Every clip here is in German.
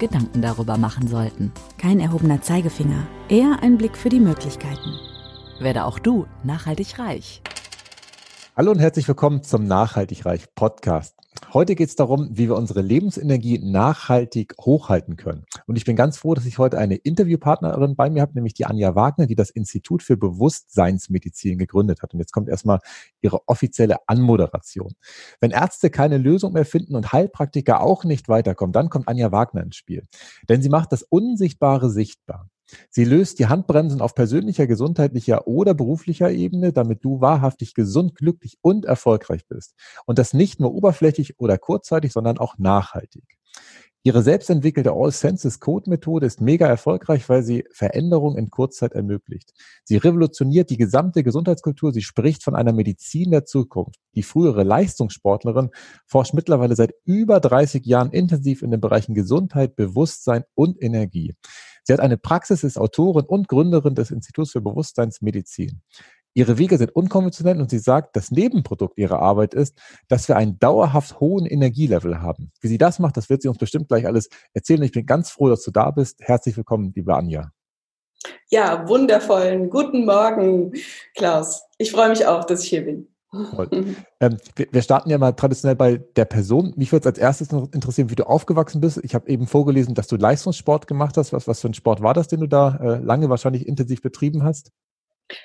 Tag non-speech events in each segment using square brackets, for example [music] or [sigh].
Gedanken darüber machen sollten. Kein erhobener Zeigefinger, eher ein Blick für die Möglichkeiten. Werde auch du nachhaltig reich. Hallo und herzlich willkommen zum Nachhaltig Reich Podcast. Heute geht es darum, wie wir unsere Lebensenergie nachhaltig hochhalten können. Und ich bin ganz froh, dass ich heute eine Interviewpartnerin bei mir habe, nämlich die Anja Wagner, die das Institut für Bewusstseinsmedizin gegründet hat. Und jetzt kommt erstmal ihre offizielle Anmoderation. Wenn Ärzte keine Lösung mehr finden und Heilpraktiker auch nicht weiterkommen, dann kommt Anja Wagner ins Spiel. Denn sie macht das Unsichtbare sichtbar. Sie löst die Handbremsen auf persönlicher, gesundheitlicher oder beruflicher Ebene, damit du wahrhaftig gesund, glücklich und erfolgreich bist. Und das nicht nur oberflächlich oder kurzzeitig, sondern auch nachhaltig. Ihre selbstentwickelte All Senses Code Methode ist mega erfolgreich, weil sie Veränderung in Kurzzeit ermöglicht. Sie revolutioniert die gesamte Gesundheitskultur. Sie spricht von einer Medizin der Zukunft. Die frühere Leistungssportlerin forscht mittlerweile seit über 30 Jahren intensiv in den Bereichen Gesundheit, Bewusstsein und Energie. Sie hat eine Praxis, ist Autorin und Gründerin des Instituts für Bewusstseinsmedizin. Ihre Wege sind unkonventionell und sie sagt, das Nebenprodukt ihrer Arbeit ist, dass wir einen dauerhaft hohen Energielevel haben. Wie sie das macht, das wird sie uns bestimmt gleich alles erzählen. Ich bin ganz froh, dass du da bist. Herzlich willkommen, liebe Anja. Ja, wundervollen guten Morgen, Klaus. Ich freue mich auch, dass ich hier bin. Ähm, wir, wir, starten ja mal traditionell bei der Person. Mich würde es als erstes noch interessieren, wie du aufgewachsen bist. Ich habe eben vorgelesen, dass du Leistungssport gemacht hast. Was, was für ein Sport war das, den du da äh, lange wahrscheinlich intensiv betrieben hast?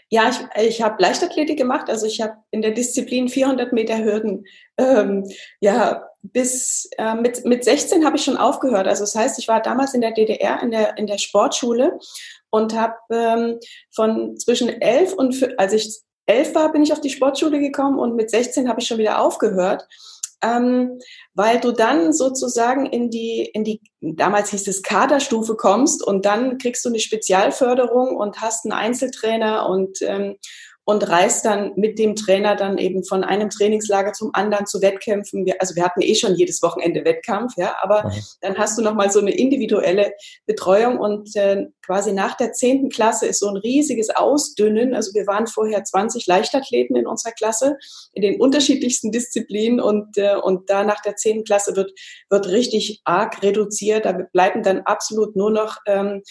Ja, ich, ich habe Leichtathletik gemacht. Also ich habe in der Disziplin 400 Meter Hürden, ähm, ja, bis äh, mit, mit 16 habe ich schon aufgehört. Also das heißt, ich war damals in der DDR in der, in der Sportschule und habe ähm, von zwischen 11 und, als ich elf war, bin ich auf die Sportschule gekommen und mit 16 habe ich schon wieder aufgehört. Ähm, weil du dann sozusagen in die, in die, damals hieß es Kaderstufe kommst und dann kriegst du eine Spezialförderung und hast einen Einzeltrainer und, ähm, und reist dann mit dem Trainer dann eben von einem Trainingslager zum anderen zu Wettkämpfen. Wir, also wir hatten eh schon jedes Wochenende Wettkampf, ja, aber dann hast du nochmal so eine individuelle Betreuung und äh, quasi nach der zehnten Klasse ist so ein riesiges Ausdünnen. Also wir waren vorher 20 Leichtathleten in unserer Klasse in den unterschiedlichsten Disziplinen und, äh, und da nach der zehnten Klasse wird, wird richtig arg reduziert. Da bleiben dann absolut nur noch ähm,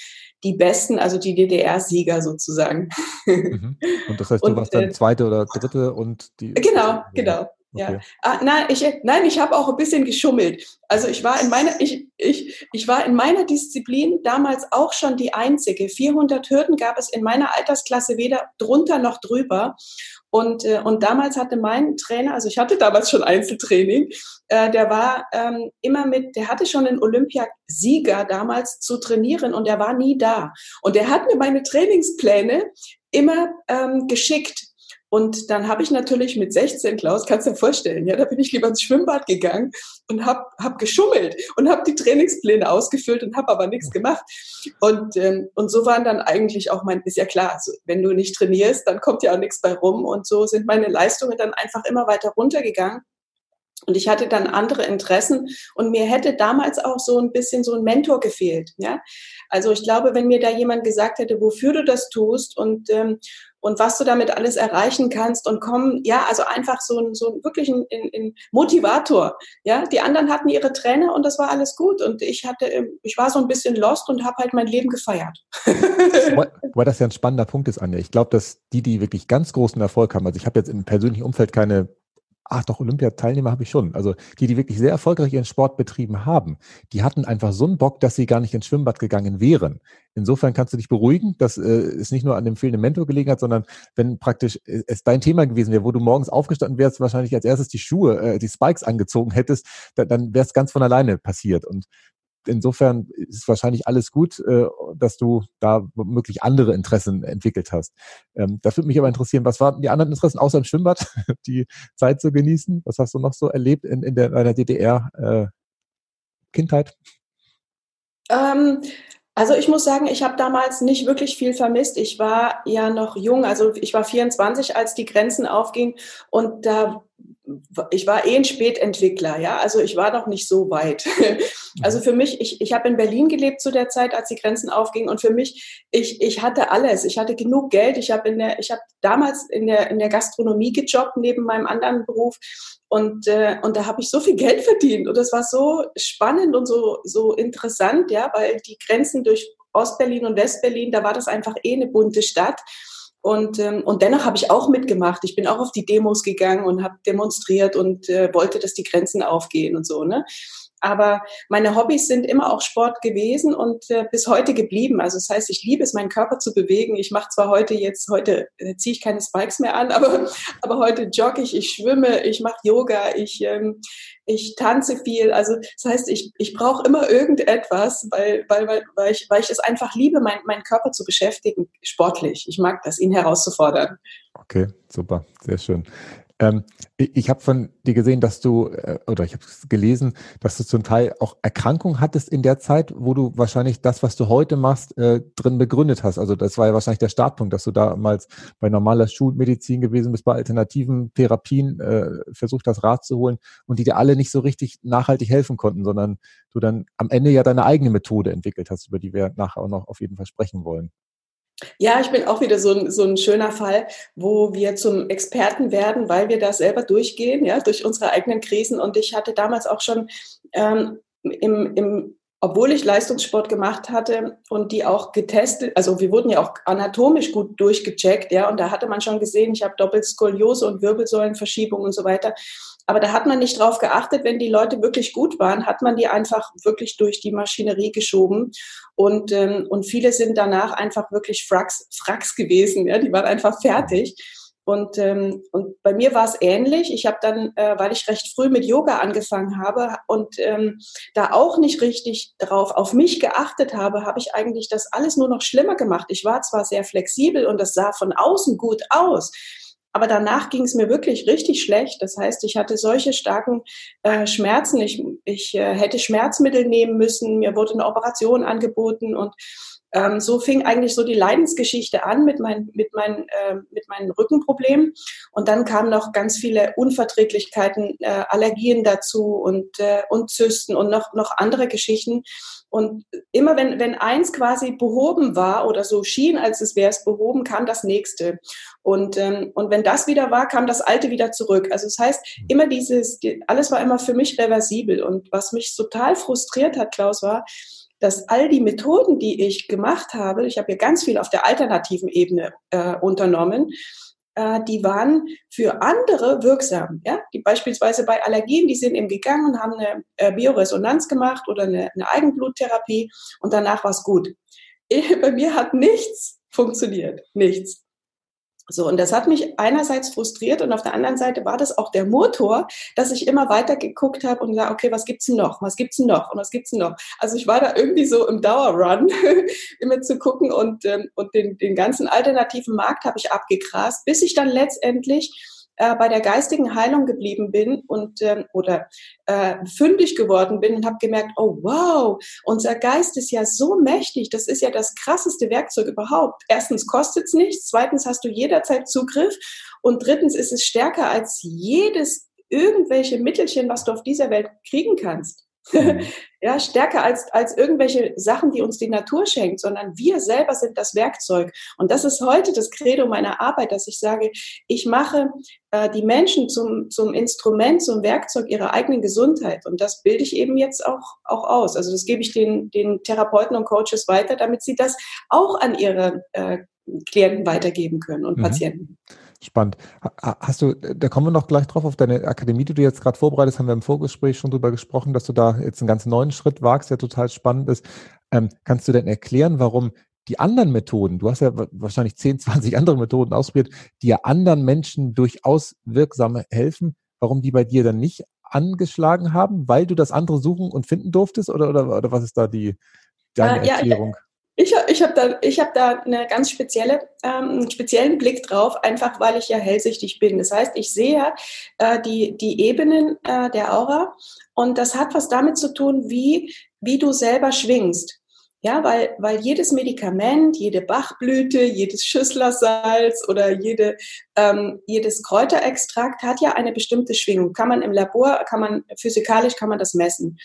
die Besten, also die DDR-Sieger sozusagen. Mhm. Und das [laughs] heißt, du und, warst dann äh, zweite oder dritte und die. Genau, genau. Okay. Ja. Ah, nein, ich, nein, ich habe auch ein bisschen geschummelt. Also ich war in meiner, ich, ich, ich war in meiner Disziplin damals auch schon die einzige. 400 Hürden gab es in meiner Altersklasse weder drunter noch drüber. Und, äh, und damals hatte mein Trainer, also ich hatte damals schon Einzeltraining, äh, der war ähm, immer mit, der hatte schon einen Olympiasieger damals zu trainieren und der war nie da. Und der hat mir meine Trainingspläne immer ähm, geschickt. Und dann habe ich natürlich mit 16, Klaus, kannst du dir vorstellen, ja, da bin ich lieber ins Schwimmbad gegangen und habe hab geschummelt und habe die Trainingspläne ausgefüllt und habe aber nichts gemacht. Und, ähm, und so waren dann eigentlich auch mein, ist ja klar, also wenn du nicht trainierst, dann kommt ja auch nichts bei rum. Und so sind meine Leistungen dann einfach immer weiter runtergegangen. Und ich hatte dann andere Interessen und mir hätte damals auch so ein bisschen so ein Mentor gefehlt. Ja? Also ich glaube, wenn mir da jemand gesagt hätte, wofür du das tust und, ähm, und was du damit alles erreichen kannst und kommen, ja, also einfach so ein, so ein wirklich ein, ein Motivator. Ja, die anderen hatten ihre Trainer und das war alles gut und ich hatte, ich war so ein bisschen lost und habe halt mein Leben gefeiert. Weil das ja ein spannender Punkt ist, Anja. Ich glaube, dass die, die wirklich ganz großen Erfolg haben, also ich habe jetzt im persönlichen Umfeld keine Ach doch, Olympiateilnehmer habe ich schon. Also die, die wirklich sehr erfolgreich ihren Sport betrieben haben, die hatten einfach so einen Bock, dass sie gar nicht ins Schwimmbad gegangen wären. Insofern kannst du dich beruhigen, dass äh, es nicht nur an dem fehlenden Mentor gelegen hat, sondern wenn praktisch äh, es dein Thema gewesen wäre, wo du morgens aufgestanden wärst, wahrscheinlich als erstes die Schuhe, äh, die Spikes angezogen hättest, dann, dann wäre es ganz von alleine passiert. Und insofern ist wahrscheinlich alles gut, äh, dass du da möglich andere Interessen entwickelt hast. Ähm, das würde mich aber interessieren, was waren die anderen Interessen außer im Schwimmbad, [laughs] die Zeit zu genießen? Was hast du noch so erlebt in, in deiner DDR-Kindheit? Äh, ähm, Also ich muss sagen, ich habe damals nicht wirklich viel vermisst. Ich war ja noch jung, also ich war 24, als die Grenzen aufgingen und da ich war eh ein Spätentwickler, ja, also ich war noch nicht so weit. [laughs] Also für mich, ich, ich habe in Berlin gelebt zu der Zeit, als die Grenzen aufgingen und für mich, ich, ich hatte alles. Ich hatte genug Geld. Ich habe in der, ich habe damals in der, in der Gastronomie gejobbt neben meinem anderen Beruf und, äh, und da habe ich so viel Geld verdient und das war so spannend und so, so interessant, ja, weil die Grenzen durch Ostberlin und Westberlin, da war das einfach eh eine bunte Stadt. Und, ähm, und dennoch habe ich auch mitgemacht. Ich bin auch auf die Demos gegangen und habe demonstriert und äh, wollte, dass die Grenzen aufgehen und so. Ne? Aber meine Hobbys sind immer auch Sport gewesen und äh, bis heute geblieben. Also das heißt, ich liebe es, meinen Körper zu bewegen. Ich mache zwar heute jetzt, heute äh, ziehe ich keine Spikes mehr an, [laughs] aber, aber heute jogge ich, ich schwimme, ich mache Yoga, ich, ähm, ich tanze viel. Also das heißt, ich, ich brauche immer irgendetwas, weil, weil, weil, weil, ich, weil ich es einfach liebe, mein, meinen Körper zu beschäftigen, sportlich. Ich mag das, ihn herauszufordern. Okay, super, sehr schön. Ähm, ich habe von dir gesehen, dass du, äh, oder ich habe gelesen, dass du zum Teil auch Erkrankungen hattest in der Zeit, wo du wahrscheinlich das, was du heute machst, äh, drin begründet hast. Also das war ja wahrscheinlich der Startpunkt, dass du damals bei normaler Schulmedizin gewesen bist, bei alternativen Therapien äh, versucht hast, Rat zu holen und die dir alle nicht so richtig nachhaltig helfen konnten, sondern du dann am Ende ja deine eigene Methode entwickelt hast, über die wir nachher auch noch auf jeden Fall sprechen wollen. Ja, ich bin auch wieder so ein, so ein schöner Fall, wo wir zum Experten werden, weil wir da selber durchgehen, ja, durch unsere eigenen Krisen. Und ich hatte damals auch schon ähm, im, im obwohl ich Leistungssport gemacht hatte und die auch getestet, also wir wurden ja auch anatomisch gut durchgecheckt, ja, und da hatte man schon gesehen, ich habe Doppelskoliose und Wirbelsäulenverschiebung und so weiter. Aber da hat man nicht drauf geachtet, wenn die Leute wirklich gut waren, hat man die einfach wirklich durch die Maschinerie geschoben. Und, ähm, und viele sind danach einfach wirklich Fracks, Fracks gewesen, ja, die waren einfach fertig. Und, ähm, und bei mir war es ähnlich. Ich habe dann, äh, weil ich recht früh mit Yoga angefangen habe und ähm, da auch nicht richtig drauf auf mich geachtet habe, habe ich eigentlich das alles nur noch schlimmer gemacht. Ich war zwar sehr flexibel und das sah von außen gut aus, aber danach ging es mir wirklich richtig schlecht. Das heißt, ich hatte solche starken äh, Schmerzen. Ich, ich äh, hätte Schmerzmittel nehmen müssen. Mir wurde eine Operation angeboten und ähm, so fing eigentlich so die Leidensgeschichte an mit, mein, mit, mein, äh, mit meinen Rückenproblemen. Und dann kamen noch ganz viele Unverträglichkeiten, äh, Allergien dazu und, äh, und Zysten und noch, noch andere Geschichten. Und immer wenn, wenn eins quasi behoben war oder so schien, als es wäre es behoben, kam das nächste. Und, ähm, und wenn das wieder war, kam das alte wieder zurück. Also das heißt, immer dieses, alles war immer für mich reversibel. Und was mich total frustriert hat, Klaus, war, dass all die Methoden, die ich gemacht habe, ich habe ja ganz viel auf der alternativen Ebene äh, unternommen, die waren für andere wirksam. Ja? Die beispielsweise bei Allergien, die sind eben gegangen und haben eine äh, Bioresonanz gemacht oder eine, eine Eigenbluttherapie und danach war es gut. [laughs] Bei mir hat nichts funktioniert, nichts. So, und das hat mich einerseits frustriert und auf der anderen Seite war das auch der Motor, dass ich immer weiter geguckt habe und gesagt, okay, was gibt's denn noch? Was gibt's denn noch? Und was gibt's denn noch? Also ich war da irgendwie so im Dauerrun, [laughs] immer zu gucken und, ähm, und den, den ganzen alternativen Markt habe ich abgegrast, bis ich dann letztendlich äh, bei der geistigen Heilung geblieben bin und ähm, oder äh, fündig geworden bin und habe gemerkt, oh wow, unser Geist ist ja so mächtig, das ist ja das krasseste Werkzeug überhaupt. Erstens kostet es nichts, zweitens hast du jederzeit Zugriff und drittens ist es stärker als jedes irgendwelche Mittelchen, was du auf dieser Welt kriegen kannst. Mhm. [laughs] ja, stärker als, als irgendwelche Sachen, die uns die Natur schenkt, sondern wir selber sind das Werkzeug. Und das ist heute das Credo meiner Arbeit, dass ich sage, ich mache äh, die Menschen zum, zum Instrument, zum Werkzeug ihrer eigenen Gesundheit. Und das bilde ich eben jetzt auch, auch aus. Also das gebe ich den, den Therapeuten und Coaches weiter, damit sie das auch an ihre äh, Klienten weitergeben können und mhm. Patienten. Spannend. Hast du, da kommen wir noch gleich drauf, auf deine Akademie, die du jetzt gerade vorbereitest, haben wir im Vorgespräch schon drüber gesprochen, dass du da jetzt einen ganz neuen Schritt wagst, der total spannend ist. Ähm, kannst du denn erklären, warum die anderen Methoden, du hast ja wahrscheinlich 10, 20 [laughs] andere Methoden ausprobiert, die ja anderen Menschen durchaus wirksam helfen, warum die bei dir dann nicht angeschlagen haben, weil du das andere suchen und finden durftest? Oder, oder, oder was ist da die, deine äh, Erklärung? Ja, ich, ich habe da, ich hab da eine ganz spezielle, ähm, einen speziellen Blick drauf, einfach weil ich ja hellsichtig bin. Das heißt, ich sehe äh, die, die Ebenen äh, der Aura und das hat was damit zu tun, wie, wie du selber schwingst. Ja, weil, weil jedes Medikament, jede Bachblüte, jedes Schüsslersalz oder jede, ähm, jedes Kräuterextrakt hat ja eine bestimmte Schwingung. Kann man im Labor, kann man physikalisch kann man das messen.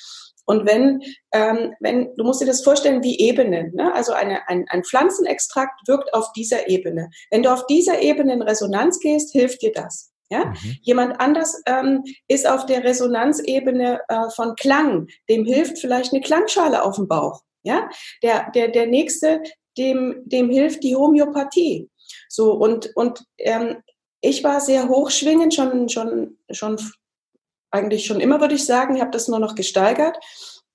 Und wenn, ähm, wenn, du musst dir das vorstellen wie Ebenen. Ne? Also eine, ein, ein Pflanzenextrakt wirkt auf dieser Ebene. Wenn du auf dieser Ebene in Resonanz gehst, hilft dir das. Ja? Mhm. Jemand anders ähm, ist auf der Resonanzebene äh, von Klang. Dem hilft vielleicht eine Klangschale auf dem Bauch. Ja? Der, der, der nächste, dem, dem hilft die Homöopathie. So, und, und ähm, ich war sehr hochschwingend, schon, schon, schon, eigentlich schon immer, würde ich sagen. Ich habe das nur noch gesteigert.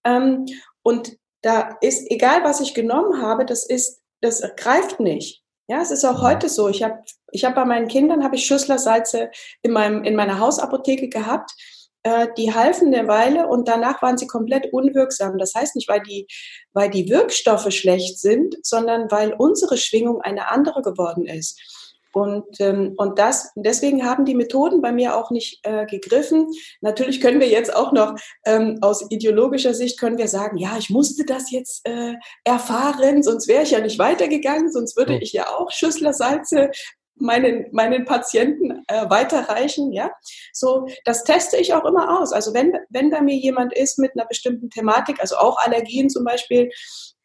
Ähm, und da ist, egal was ich genommen habe, das ist, das greift nicht. Ja, es ist auch heute so. Ich habe ich hab bei meinen Kindern habe ich Schüsslersalze in meinem in meiner Hausapotheke gehabt. Äh, die halfen eine Weile und danach waren sie komplett unwirksam. Das heißt nicht, weil die weil die Wirkstoffe schlecht sind, sondern weil unsere Schwingung eine andere geworden ist. Und, ähm, und das, deswegen haben die Methoden bei mir auch nicht äh, gegriffen. Natürlich können wir jetzt auch noch ähm, aus ideologischer Sicht können wir sagen, ja, ich musste das jetzt äh, erfahren, sonst wäre ich ja nicht weitergegangen, sonst würde ich ja auch Schüsslersalze meinen, meinen Patienten äh, weiterreichen, ja. So, das teste ich auch immer aus. Also wenn, wenn bei mir jemand ist mit einer bestimmten Thematik, also auch Allergien zum Beispiel,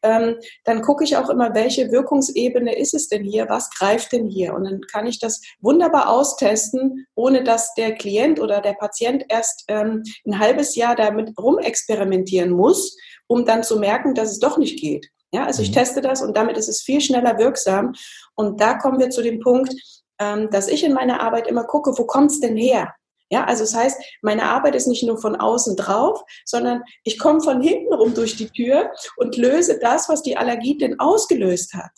ähm, dann gucke ich auch immer, welche Wirkungsebene ist es denn hier, was greift denn hier? Und dann kann ich das wunderbar austesten, ohne dass der Klient oder der Patient erst ähm, ein halbes Jahr damit rumexperimentieren muss, um dann zu merken, dass es doch nicht geht. Ja, also ich mhm. teste das und damit ist es viel schneller wirksam. Und da kommen wir zu dem Punkt, ähm, dass ich in meiner Arbeit immer gucke, wo kommt es denn her? Ja, also das heißt, meine Arbeit ist nicht nur von außen drauf, sondern ich komme von hinten rum durch die Tür und löse das, was die Allergie denn ausgelöst hat.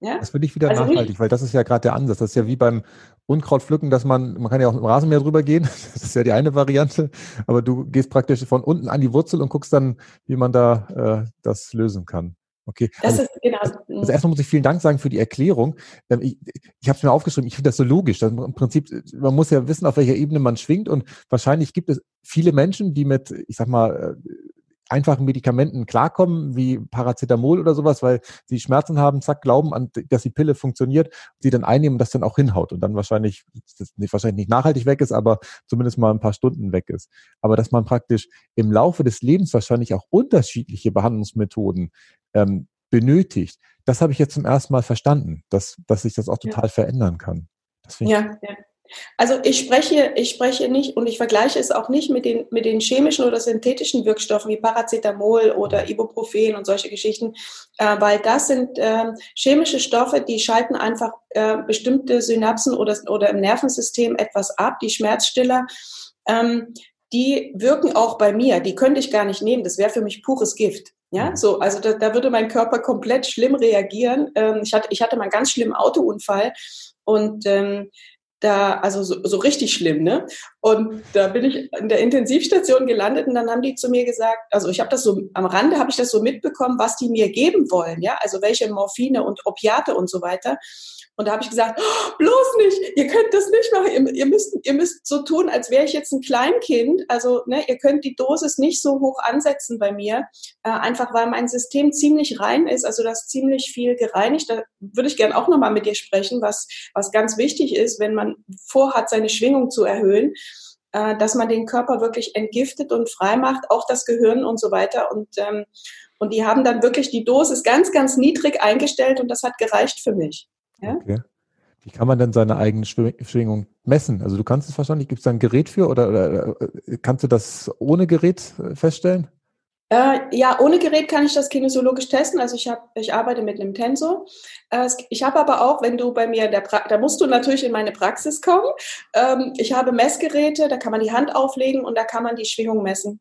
Ja? Das finde ich wieder also nachhaltig, nicht, weil das ist ja gerade der Ansatz. Das ist ja wie beim Unkrautpflücken, dass man, man kann ja auch im Rasenmäher drüber gehen. [laughs] Das ist ja die eine Variante. Aber du gehst praktisch von unten an die Wurzel und guckst dann, wie man da äh, das lösen kann. Okay. Das also, ist genau. Also erstmal muss ich vielen Dank sagen für die Erklärung. Ähm, ich, ich habe es mir aufgeschrieben, ich finde das so logisch. Dass Im Prinzip, man muss ja wissen, auf welcher Ebene man schwingt und wahrscheinlich gibt es viele Menschen, die mit, ich sag mal, äh, einfachen Medikamenten klarkommen, wie Paracetamol oder sowas, weil sie Schmerzen haben, zack, glauben an, dass die Pille funktioniert, sie dann einnehmen und das dann auch hinhaut und dann wahrscheinlich, das nicht, wahrscheinlich nicht nachhaltig weg ist, aber zumindest mal ein paar Stunden weg ist. Aber dass man praktisch im Laufe des Lebens wahrscheinlich auch unterschiedliche Behandlungsmethoden ähm, benötigt, das habe ich jetzt zum ersten Mal verstanden, dass, dass sich das auch total ja. verändern kann. ja, ja. Also ich spreche, ich spreche nicht und ich vergleiche es auch nicht mit den, mit den chemischen oder synthetischen Wirkstoffen wie Paracetamol oder Ibuprofen und solche Geschichten, äh, weil das sind äh, chemische Stoffe, die schalten einfach äh, bestimmte Synapsen oder, oder im Nervensystem etwas ab, die Schmerzstiller. Ähm, die wirken auch bei mir, die könnte ich gar nicht nehmen, das wäre für mich pures Gift. Ja, so, also da, da würde mein Körper komplett schlimm reagieren. Ähm, ich, hatte, ich hatte mal einen ganz schlimmen Autounfall und ähm, da, also so, so richtig schlimm, ne? Und da bin ich in der Intensivstation gelandet und dann haben die zu mir gesagt, also ich habe das so am Rande habe ich das so mitbekommen, was die mir geben wollen, ja, also welche Morphine und Opiate und so weiter. Und da habe ich gesagt, oh, bloß nicht, ihr könnt das nicht machen, ihr, ihr, müsst, ihr müsst so tun, als wäre ich jetzt ein Kleinkind. Also ne, ihr könnt die Dosis nicht so hoch ansetzen bei mir, äh, einfach weil mein System ziemlich rein ist, also das ziemlich viel gereinigt. Da würde ich gern auch nochmal mit dir sprechen, was, was ganz wichtig ist, wenn man vorhat, seine Schwingung zu erhöhen äh, dass man den Körper wirklich entgiftet und frei macht, auch das Gehirn und so weiter. Und, ähm, und die haben dann wirklich die Dosis ganz, ganz niedrig eingestellt und das hat gereicht für mich. Ja? Okay. Wie kann man denn seine eigene Schwingung messen? Also du kannst es wahrscheinlich, gibt es da ein Gerät für oder, oder, äh, kannst du das ohne Gerät äh, feststellen? Äh, ja, ohne Gerät kann ich das kinesiologisch testen. Also ich, hab, ich arbeite mit einem Tensor. Äh, ich habe aber auch, wenn du bei mir, da musst du natürlich in meine Praxis kommen. Ähm, ich habe Messgeräte, da kann man die Hand auflegen und da kann man die Schwingung messen.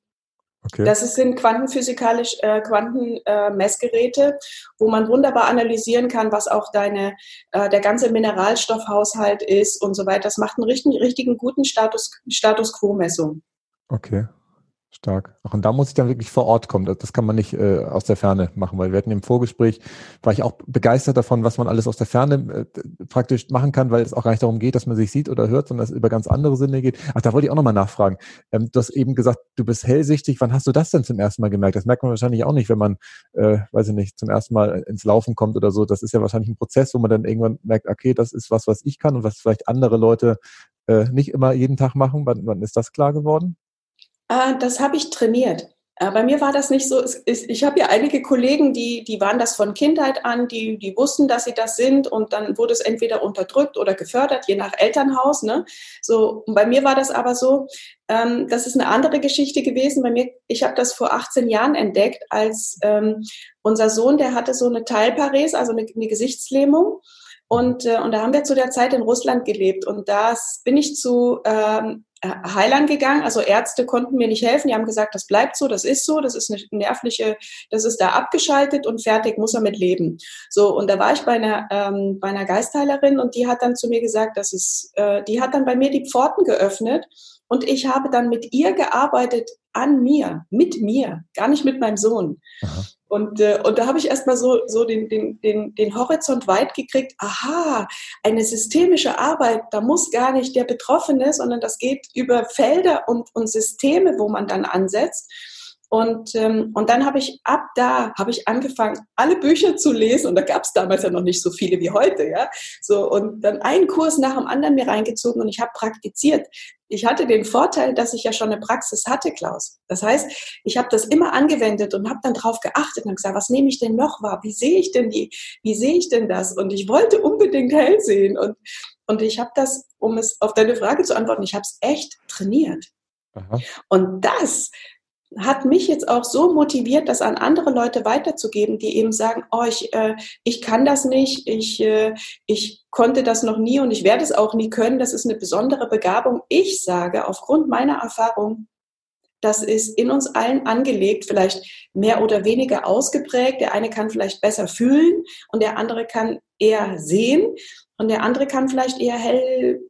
Okay. Das sind quantenphysikalisch äh, Quantenmessgeräte, äh, wo man wunderbar analysieren kann, was auch deine äh, der ganze Mineralstoffhaushalt ist und so weiter. Das macht einen richtigen, richtigen guten Status Status Quo Messung. Okay. Stark. Ach, und da muss ich dann wirklich vor Ort kommen. Das, kann man nicht äh, aus der Ferne machen, weil wir hatten im Vorgespräch, war ich auch begeistert davon, was man alles aus der Ferne äh, praktisch machen kann, weil es auch gar nicht darum geht, dass man sich sieht oder hört, sondern es über ganz andere Sinne geht. Ach, da wollte ich auch nochmal nachfragen. Ähm, du hast eben gesagt, du bist hellsichtig. Wann hast du das denn zum ersten Mal gemerkt? Das merkt man wahrscheinlich auch nicht, wenn man, äh, weiß ich nicht, zum ersten Mal ins Laufen kommt oder so. Das ist ja wahrscheinlich ein Prozess, wo man dann irgendwann merkt, okay, das ist was, was ich kann und was vielleicht andere Leute äh, nicht immer jeden Tag machen. Wann, wann ist das klar geworden? Ah, das habe ich trainiert. Äh, bei mir war das nicht so. ich habe ja einige Kollegen, die, die waren das von Kindheit an, die, die wussten, dass sie das sind und dann wurde es entweder unterdrückt oder gefördert, je nach Elternhaus. Ne? So, und bei mir war das aber so, ähm, das ist eine andere Geschichte gewesen. Bei mir, ich habe das vor 18 Jahren entdeckt, als ähm, unser Sohn, der hatte so eine Teilparese, also eine, eine Gesichtslähmung. Und, äh, und da haben wir zu der Zeit in Russland gelebt. Und das bin ich zu ähm, äh, Heilern gegangen. Also Ärzte konnten mir nicht helfen. Die haben gesagt, das bleibt so, das ist so, das ist eine nervliche, das ist da abgeschaltet und fertig, muss er mit leben. So, und da war ich bei einer, ähm, bei einer Geistheilerin und die hat dann zu mir gesagt, dass es, äh, die hat dann bei mir die Pforten geöffnet und ich habe dann mit ihr gearbeitet an mir, mit mir, gar nicht mit meinem Sohn. Aha. Und, äh, und da habe ich erstmal so, so den, den, den, den Horizont weit gekriegt. Aha, eine systemische Arbeit, da muss gar nicht der Betroffene, sondern das geht über Felder und, und Systeme, wo man dann ansetzt. Und, ähm, und dann habe ich ab da habe ich angefangen, alle Bücher zu lesen. Und da gab es damals ja noch nicht so viele wie heute, ja. So und dann einen Kurs nach dem anderen mir reingezogen und ich habe praktiziert. Ich hatte den Vorteil, dass ich ja schon eine Praxis hatte, Klaus. Das heißt, ich habe das immer angewendet und habe dann drauf geachtet und gesagt, was nehme ich denn noch wahr? Wie sehe ich denn die? Wie sehe ich denn das? Und ich wollte unbedingt hell sehen. Und, und ich habe das, um es auf deine Frage zu antworten, ich habe es echt trainiert. Aha. Und das hat mich jetzt auch so motiviert, das an andere Leute weiterzugeben, die eben sagen, oh, ich, äh, ich kann das nicht, ich, äh, ich konnte das noch nie und ich werde es auch nie können, das ist eine besondere Begabung. Ich sage, aufgrund meiner Erfahrung, das ist in uns allen angelegt, vielleicht mehr oder weniger ausgeprägt. Der eine kann vielleicht besser fühlen und der andere kann eher sehen und der andere kann vielleicht eher hell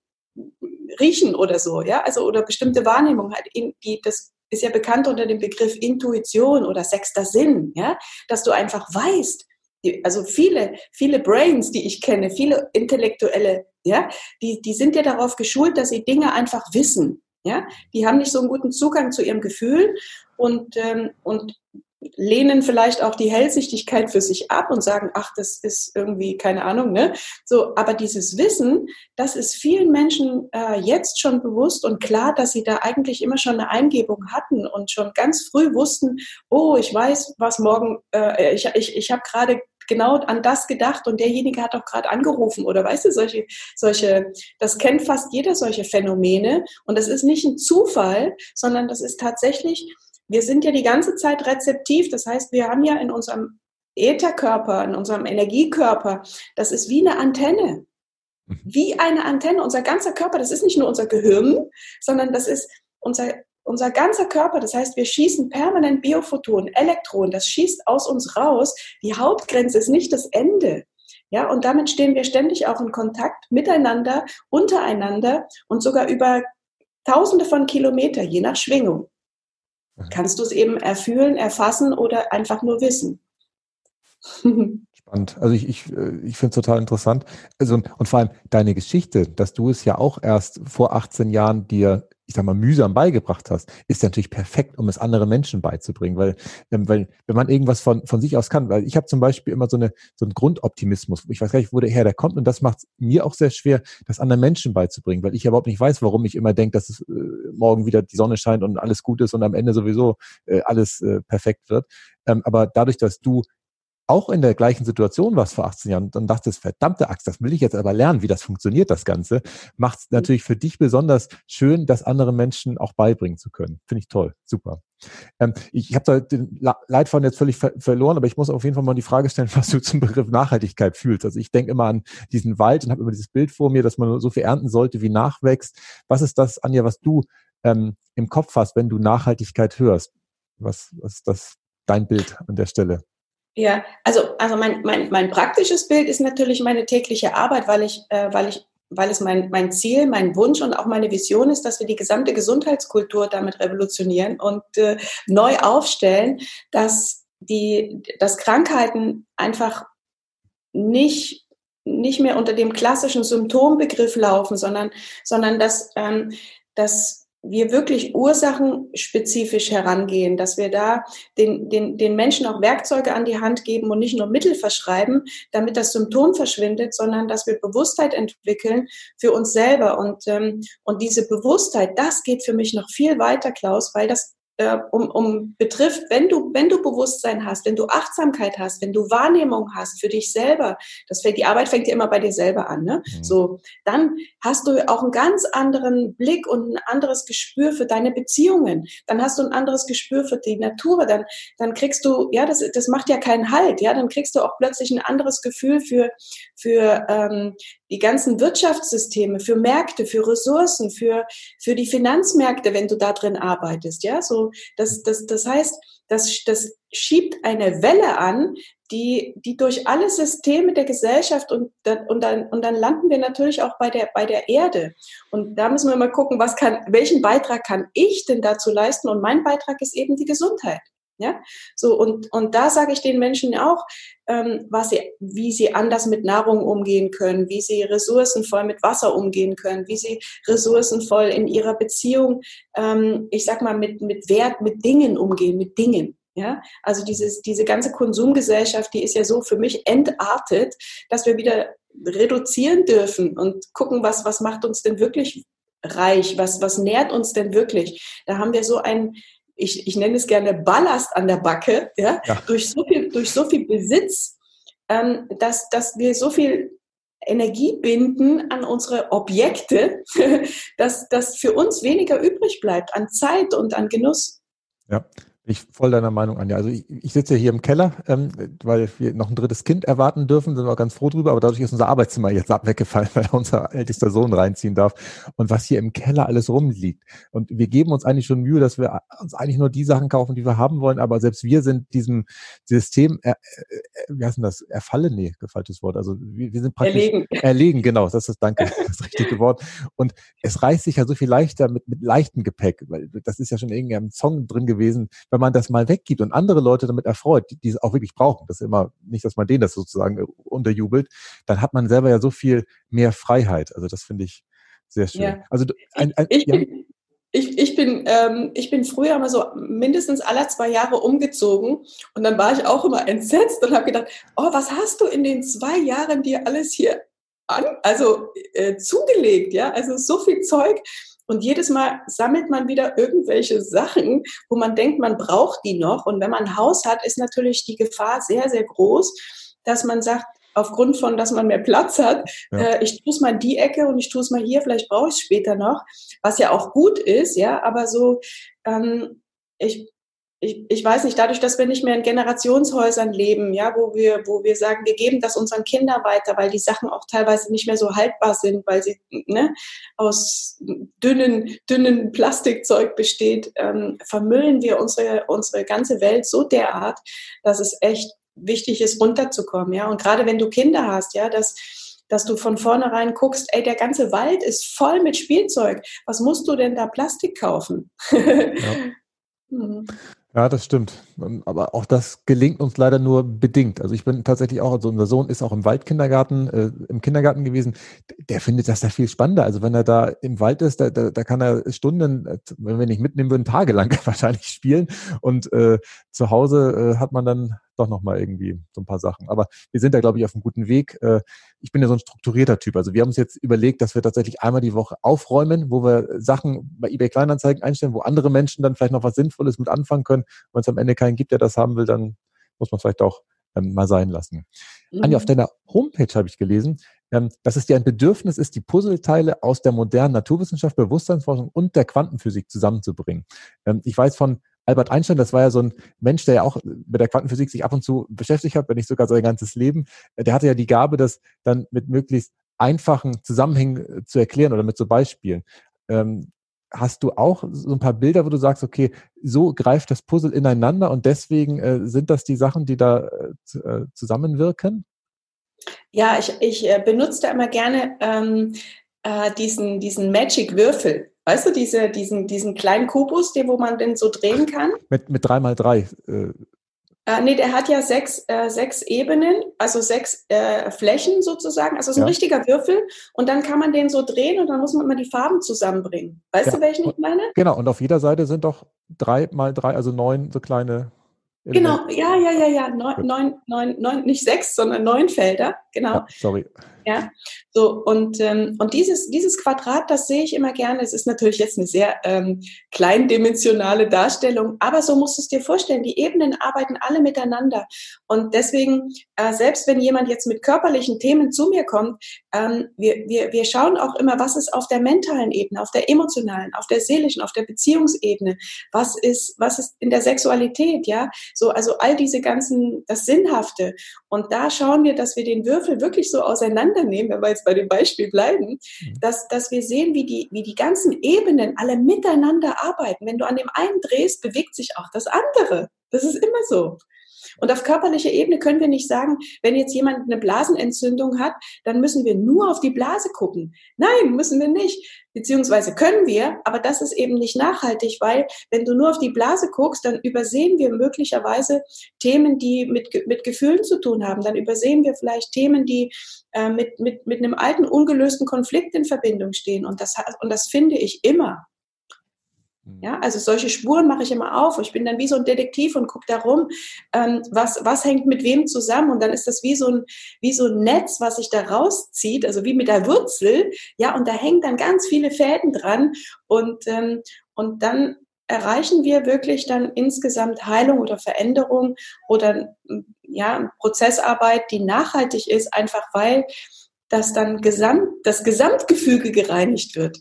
riechen oder so, ja, also oder bestimmte Wahrnehmung halt, die das ist ja bekannt unter dem Begriff Intuition oder sechster Sinn, ja, dass du einfach weißt, also viele, viele Brains, die ich kenne, viele Intellektuelle, ja, die, die sind ja darauf geschult, dass sie Dinge einfach wissen, ja, die haben nicht so einen guten Zugang zu ihrem Gefühl und, ähm, und lehnen vielleicht auch die Hellsichtigkeit für sich ab und sagen, ach, das ist irgendwie keine Ahnung, ne? So, aber dieses Wissen, das ist vielen Menschen äh, jetzt schon bewusst und klar, dass sie da eigentlich immer schon eine Eingebung hatten und schon ganz früh wussten, oh, ich weiß, was morgen, äh, ich, ich, ich habe gerade genau an das gedacht und derjenige hat auch gerade angerufen oder weißt du, solche, solche, das kennt fast jeder solche Phänomene und das ist nicht ein Zufall, sondern das ist tatsächlich wir sind ja die ganze Zeit rezeptiv. Das heißt, wir haben ja in unserem Ätherkörper, in unserem Energiekörper, das ist wie eine Antenne. Mhm. Wie eine Antenne. Unser ganzer Körper, das ist nicht nur unser Gehirn, sondern das ist unser, unser ganzer Körper. Das heißt, wir schießen permanent Biophotonen, Elektronen. Das schießt aus uns raus. Die Hauptgrenze ist nicht das Ende. Ja, und damit stehen wir ständig auch in Kontakt miteinander, untereinander und sogar über Tausende von Kilometer, je nach Schwingung. Mhm. kannst du es eben erfühlen, erfassen oder einfach nur wissen. [laughs] Spannend. Also ich, ich, äh, ich finde es total interessant. Also, und vor allem deine Geschichte, dass du es ja auch erst vor 18 Jahren dir ich sag mal, mühsam beigebracht hast, ist natürlich perfekt, um es anderen Menschen beizubringen. Weil, ähm, weil wenn man irgendwas von, von sich aus kann, weil ich habe zum Beispiel immer so, eine, so einen Grundoptimismus, ich weiß gar nicht, wo der her der kommt, und das macht mir auch sehr schwer, das anderen Menschen beizubringen, weil ich überhaupt nicht weiß, warum ich immer denke, dass es äh, morgen wieder die Sonne scheint und alles gut ist und am Ende sowieso äh, alles äh, perfekt wird. Ähm, aber dadurch, dass du auch in der gleichen Situation warst vor 18 Jahren und dann dachtest, verdammte Axt, das will ich jetzt aber lernen, wie das funktioniert, das Ganze, macht es mhm. natürlich für dich besonders schön, das anderen Menschen auch beibringen zu können. Finde ich toll, super. Ähm, ich ich habe da den Leitfaden jetzt völlig ver verloren, aber ich muss auf jeden Fall mal die Frage stellen, [laughs] was du zum Begriff Nachhaltigkeit fühlst. Also ich denke immer an diesen Wald und habe immer dieses Bild vor mir, dass man so viel ernten sollte, wie nachwächst. Was ist das, Anja, was du ähm, im Kopf hast, wenn du Nachhaltigkeit hörst? Was, was ist das dein Bild an der Stelle? Ja, also, also mein, mein, mein praktisches Bild ist natürlich meine tägliche Arbeit, weil ich, äh, weil ich weil es mein, mein Ziel, mein Wunsch und auch meine Vision ist, dass wir die gesamte Gesundheitskultur damit revolutionieren und äh, neu aufstellen, dass die, dass Krankheiten einfach nicht nicht mehr unter dem klassischen Symptombegriff laufen, sondern, sondern dass, ähm, dass wir wirklich ursachenspezifisch herangehen, dass wir da den, den, den Menschen auch Werkzeuge an die Hand geben und nicht nur Mittel verschreiben, damit das Symptom verschwindet, sondern dass wir Bewusstheit entwickeln für uns selber. Und, ähm, und diese Bewusstheit, das geht für mich noch viel weiter, Klaus, weil das äh, um, um betrifft, wenn du, wenn du Bewusstsein hast, wenn du Achtsamkeit hast, wenn du Wahrnehmung hast für dich selber, das fängt, die Arbeit fängt ja immer bei dir selber an, ne? Mhm. So, dann hast du auch einen ganz anderen Blick und ein anderes Gespür für deine Beziehungen. Dann hast du ein anderes Gespür für die Natur. Dann, dann kriegst du, ja, das, das macht ja keinen Halt, ja, dann kriegst du auch plötzlich ein anderes Gefühl für, für ähm, die ganzen Wirtschaftssysteme, für Märkte, für Ressourcen, für, für die Finanzmärkte, wenn du da drin arbeitest. Ja, so, das, das, das heißt, das, das schiebt eine Welle an, die, die durch alle Systeme der Gesellschaft und, und, dann, und dann landen wir natürlich auch bei der, bei der Erde. Und da müssen wir mal gucken, was kann, welchen Beitrag kann ich denn dazu leisten? Und mein Beitrag ist eben die Gesundheit. Ja, so und, und da sage ich den Menschen auch, ähm, was sie, wie sie anders mit Nahrung umgehen können, wie sie ressourcenvoll mit Wasser umgehen können, wie sie ressourcenvoll in ihrer Beziehung, ähm, ich sag mal, mit, mit Wert, mit Dingen umgehen, mit Dingen. Ja, also dieses, diese ganze Konsumgesellschaft, die ist ja so für mich entartet, dass wir wieder reduzieren dürfen und gucken, was, was macht uns denn wirklich reich, was, was nährt uns denn wirklich. Da haben wir so ein, ich, ich nenne es gerne Ballast an der Backe, ja, ja. Durch, so viel, durch so viel Besitz, ähm, dass, dass wir so viel Energie binden an unsere Objekte, [laughs] dass, dass für uns weniger übrig bleibt an Zeit und an Genuss. Ja, ich voll deiner Meinung an. Ja, also ich, ich sitze hier im Keller, ähm, weil wir noch ein drittes Kind erwarten dürfen, sind wir ganz froh drüber, aber dadurch ist unser Arbeitszimmer jetzt weggefallen, [laughs] weil unser ältester Sohn reinziehen darf. Und was hier im Keller alles rumliegt. Und wir geben uns eigentlich schon Mühe, dass wir uns eigentlich nur die Sachen kaufen, die wir haben wollen, aber selbst wir sind diesem System, er, wie heißt denn das, erfallen? Nee, gefaltes Wort. Also wir, wir sind praktisch erlegen. erlegen, genau, das ist, danke, [laughs] das richtige Wort. Und es reißt sich ja so viel leichter mit, mit leichtem Gepäck, weil das ist ja schon irgendwie im Song drin gewesen, wenn man das mal weggibt und andere Leute damit erfreut, die, die es auch wirklich brauchen, das ist immer nicht, dass man denen das sozusagen äh, unterjubelt, dann hat man selber ja so viel mehr Freiheit. Also das finde ich sehr schön. Ja. Also ein, ein, ich, ja. bin, ich, ich, bin, ähm, ich bin früher immer so mindestens alle zwei Jahre umgezogen und dann war ich auch immer entsetzt und habe gedacht, oh, was hast du in den zwei Jahren dir alles hier an, also äh, zugelegt, ja, also so viel Zeug und jedes Mal sammelt man wieder irgendwelche Sachen, wo man denkt, man braucht die noch. Und wenn man ein Haus hat, ist natürlich die Gefahr sehr, sehr groß, dass man sagt, aufgrund von, dass man mehr Platz hat, ja. äh, ich tue es mal in die Ecke und ich tue es mal hier, vielleicht brauche ich es später noch, was ja auch gut ist, ja, aber so, ähm, ich, ich, ich weiß nicht, dadurch, dass wir nicht mehr in Generationshäusern leben, ja, wo wir, wo wir sagen, wir geben das unseren Kindern weiter, weil die Sachen auch teilweise nicht mehr so haltbar sind, weil sie ne, aus dünnen, dünnen Plastikzeug besteht, ähm, vermüllen wir unsere, unsere ganze Welt so derart, dass es echt wichtig ist, runterzukommen, ja. Und gerade wenn du Kinder hast, ja, dass, dass du von vornherein guckst, ey, der ganze Wald ist voll mit Spielzeug. Was musst du denn da Plastik kaufen? [laughs] Ja. Mhm. Ja, das stimmt. Ähm, aber auch das gelingt uns leider nur bedingt. Also ich bin tatsächlich auch, also unser Sohn ist auch im Waldkindergarten, äh, im Kindergarten gewesen. Der findet das da viel spannender. Also wenn er da im Wald ist, da, da, da kann er Stunden, äh, wenn wir nicht mitnehmen würden, tagelang [laughs] wahrscheinlich spielen. Und äh, zu Hause äh, hat man dann doch nochmal irgendwie so ein paar Sachen. Aber wir sind da, glaube ich, auf einem guten Weg. Äh, ich bin ja so ein strukturierter Typ. Also wir haben uns jetzt überlegt, dass wir tatsächlich einmal die Woche aufräumen, wo wir Sachen bei eBay Kleinanzeigen einstellen, wo andere Menschen dann vielleicht noch was Sinnvolles mit anfangen können. Wenn es am Ende keinen gibt, der das haben will, dann muss man vielleicht auch ähm, mal sein lassen. Mhm. Anja, auf deiner Homepage habe ich gelesen, ähm, dass es dir ein Bedürfnis ist, die Puzzleteile aus der modernen Naturwissenschaft, Bewusstseinsforschung und der Quantenphysik zusammenzubringen. Ähm, ich weiß von Albert Einstein, das war ja so ein Mensch, der ja auch mit der Quantenphysik sich ab und zu beschäftigt hat, wenn nicht sogar sein ganzes Leben. Der hatte ja die Gabe, das dann mit möglichst einfachen Zusammenhängen äh, zu erklären oder mit so Beispielen. Ähm, hast du auch so ein paar Bilder, wo du sagst, okay, so greift das Puzzle ineinander und deswegen äh, sind das die Sachen, die da äh, zusammenwirken? Ja, ich, ich äh, benutze da immer gerne ähm, äh, diesen, diesen Magic-Würfel. Weißt du, diese, diesen, diesen kleinen Kubus, den, wo man den so drehen kann? Mit, mit 3x3. Äh. Äh, nee, der hat ja sechs, äh, sechs Ebenen, also sechs äh, Flächen sozusagen. Also so ein ja. richtiger Würfel. Und dann kann man den so drehen und dann muss man immer die Farben zusammenbringen. Weißt ja. du, welchen ich meine? Genau, und auf jeder Seite sind doch drei mal drei, also neun so kleine. Genau, ja, ja, ja, ja. Neun, neun, neun, neun, nicht sechs, sondern neun Felder. Genau. Ja, sorry. Ja, so und, ähm, und dieses, dieses Quadrat, das sehe ich immer gerne. Es ist natürlich jetzt eine sehr ähm, kleindimensionale Darstellung, aber so musst du es dir vorstellen. Die Ebenen arbeiten alle miteinander. Und deswegen, äh, selbst wenn jemand jetzt mit körperlichen Themen zu mir kommt, ähm, wir, wir, wir schauen auch immer, was ist auf der mentalen Ebene, auf der emotionalen, auf der seelischen, auf der Beziehungsebene, was ist, was ist in der Sexualität, ja, so, also all diese ganzen, das Sinnhafte. Und da schauen wir, dass wir den Würfel wirklich so auseinandernehmen, wenn wir jetzt bei dem Beispiel bleiben, mhm. dass, dass wir sehen, wie die, wie die ganzen Ebenen alle miteinander arbeiten. Wenn du an dem einen drehst, bewegt sich auch das andere. Das ist immer so. Und auf körperlicher Ebene können wir nicht sagen, wenn jetzt jemand eine Blasenentzündung hat, dann müssen wir nur auf die Blase gucken. Nein, müssen wir nicht. Beziehungsweise können wir, aber das ist eben nicht nachhaltig, weil wenn du nur auf die Blase guckst, dann übersehen wir möglicherweise Themen, die mit, mit Gefühlen zu tun haben. Dann übersehen wir vielleicht Themen, die äh, mit, mit, mit einem alten, ungelösten Konflikt in Verbindung stehen. Und das, und das finde ich immer. Mhm. Ja, also solche Spuren mache ich immer auf. Ich bin dann wie so ein Detektiv und gucke darum, ähm, was, was hängt mit wem zusammen. Und dann ist das wie so, ein, wie so ein Netz, was sich da rauszieht, also wie mit der Wurzel. Ja, und da hängen dann ganz viele Fäden dran. Und, ähm, und dann erreichen wir wirklich dann insgesamt Heilung oder Veränderung oder ja, Prozessarbeit, die nachhaltig ist, einfach weil das dann gesamt, das Gesamtgefüge gereinigt wird.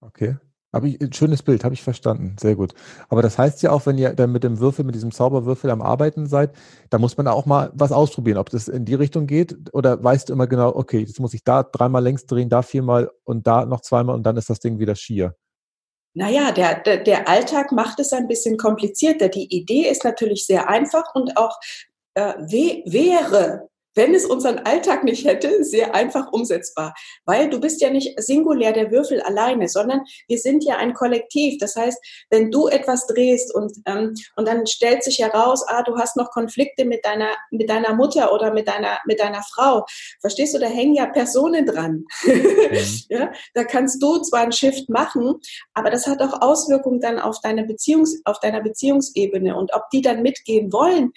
Okay. Habe ich, ein schönes Bild, habe ich verstanden. Sehr gut. Aber das heißt ja auch, wenn ihr dann mit dem Würfel, mit diesem Zauberwürfel am Arbeiten seid, da muss man auch mal was ausprobieren, ob das in die Richtung geht oder weißt du immer genau, okay, jetzt muss ich da dreimal längs drehen, da viermal und da noch zweimal und dann ist das Ding wieder schier. Naja, der, der, der Alltag macht es ein bisschen komplizierter. Die Idee ist natürlich sehr einfach und auch äh, wäre wenn es unseren Alltag nicht hätte, sehr einfach umsetzbar. Weil du bist ja nicht singulär der Würfel alleine, sondern wir sind ja ein Kollektiv. Das heißt, wenn du etwas drehst und, ähm, und dann stellt sich heraus, ah, du hast noch Konflikte mit deiner, mit deiner Mutter oder mit deiner, mit deiner Frau. Verstehst du, da hängen ja Personen dran. Mhm. [laughs] ja, da kannst du zwar ein Shift machen, aber das hat auch Auswirkungen dann auf deine Beziehungs, auf deiner Beziehungsebene. Und ob die dann mitgehen wollen,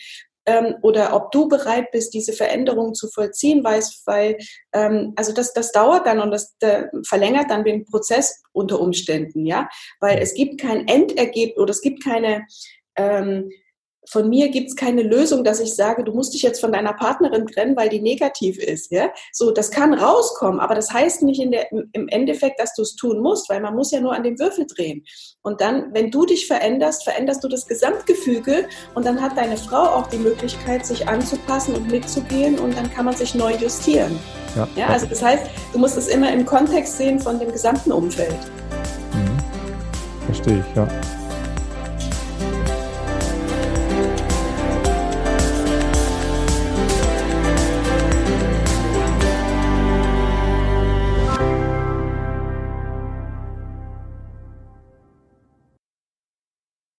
ähm, oder ob du bereit bist, diese Veränderung zu vollziehen, weißt, weil ähm, also das, das dauert dann und das äh, verlängert dann den Prozess unter Umständen, ja, weil es gibt kein Endergebnis oder es gibt keine ähm, von mir gibt es keine Lösung, dass ich sage, du musst dich jetzt von deiner Partnerin trennen, weil die negativ ist. Ja? So, das kann rauskommen, aber das heißt nicht in der, im Endeffekt, dass du es tun musst, weil man muss ja nur an dem Würfel drehen. Und dann, wenn du dich veränderst, veränderst du das Gesamtgefüge und dann hat deine Frau auch die Möglichkeit, sich anzupassen und mitzugehen und dann kann man sich neu justieren. Ja, ja also das heißt, du musst es immer im Kontext sehen von dem gesamten Umfeld. Mhm. Verstehe ich, ja.